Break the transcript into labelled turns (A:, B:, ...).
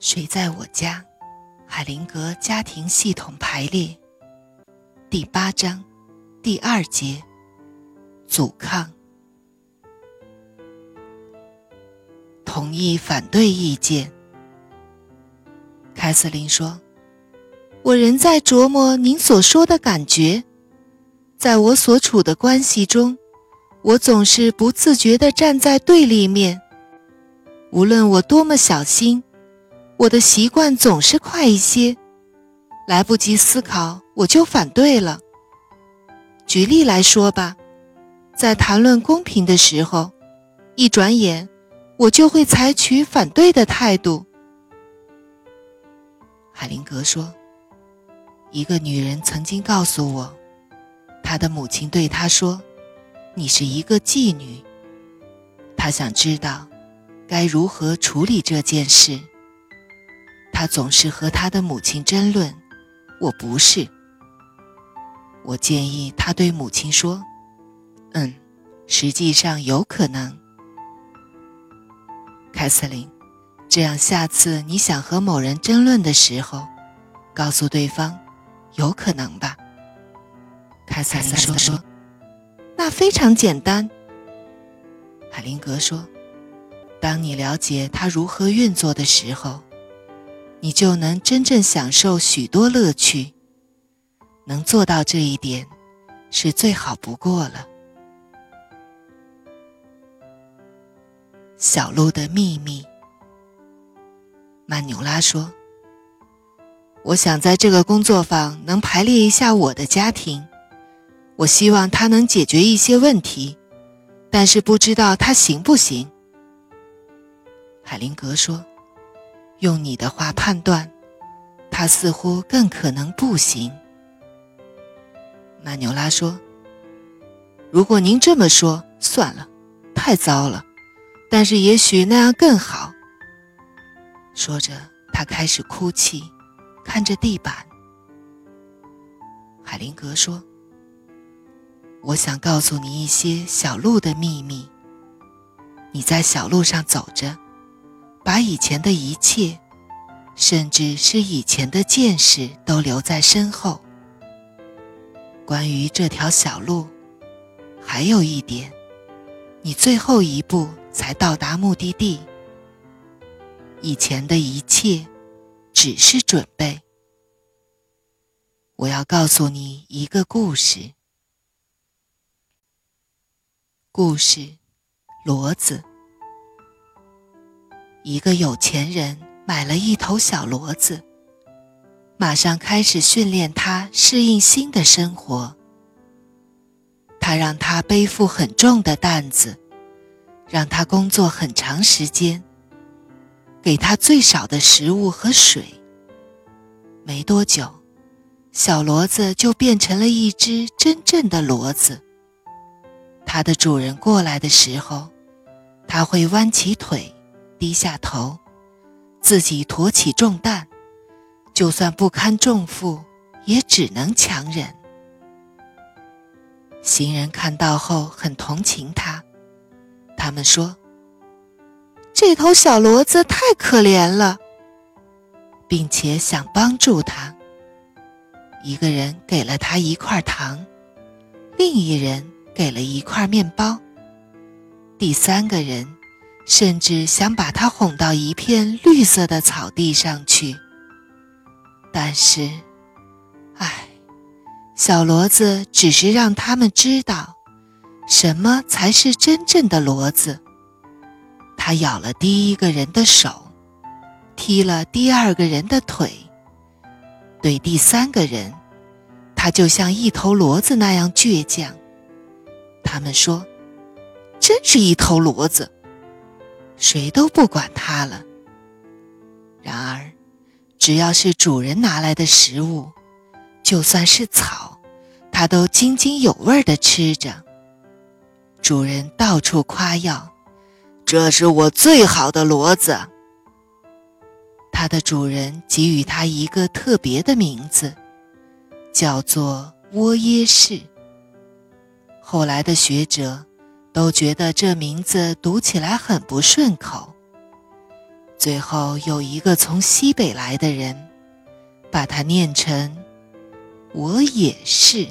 A: 谁在我家？海灵格家庭系统排列，第八章，第二节，阻抗。同意反对意见。凯瑟琳说：“我仍在琢磨您所说的感觉，在我所处的关系中，我总是不自觉地站在对立面。无论我多么小心。”我的习惯总是快一些，来不及思考我就反对了。举例来说吧，在谈论公平的时候，一转眼我就会采取反对的态度。海灵格说：“一个女人曾经告诉我，她的母亲对她说：‘你是一个妓女。’她想知道该如何处理这件事。”他总是和他的母亲争论，我不是。我建议他对母亲说：“嗯，实际上有可能。”凯瑟琳，这样下次你想和某人争论的时候，告诉对方：“有可能吧。”凯瑟琳说：“说，那非常简单。”海灵格说：“当你了解它如何运作的时候。”你就能真正享受许多乐趣。能做到这一点，是最好不过了。小鹿的秘密，曼纽拉说：“我想在这个工作坊能排列一下我的家庭。我希望它能解决一些问题，但是不知道它行不行。”海灵格说。用你的话判断，他似乎更可能不行。曼纽拉说：“如果您这么说，算了，太糟了。但是也许那样更好。”说着，他开始哭泣，看着地板。海灵格说：“我想告诉你一些小路的秘密。你在小路上走着。”把以前的一切，甚至是以前的见识，都留在身后。关于这条小路，还有一点，你最后一步才到达目的地。以前的一切，只是准备。我要告诉你一个故事。故事，骡子。一个有钱人买了一头小骡子，马上开始训练它适应新的生活。他让它背负很重的担子，让它工作很长时间，给它最少的食物和水。没多久，小骡子就变成了一只真正的骡子。它的主人过来的时候，它会弯起腿。低下头，自己驮起重担，就算不堪重负，也只能强忍。行人看到后很同情他，他们说：“这头小骡子太可怜了，并且想帮助他。”一个人给了他一块糖，另一人给了一块面包，第三个人。甚至想把他哄到一片绿色的草地上去，但是，唉，小骡子只是让他们知道，什么才是真正的骡子。他咬了第一个人的手，踢了第二个人的腿，对第三个人，他就像一头骡子那样倔强。他们说：“真是一头骡子。”谁都不管它了。然而，只要是主人拿来的食物，就算是草，它都津津有味地吃着。主人到处夸耀：“这是我最好的骡子。”它的主人给予它一个特别的名字，叫做沃耶士。后来的学者。都觉得这名字读起来很不顺口。最后有一个从西北来的人，把它念成“我也是”。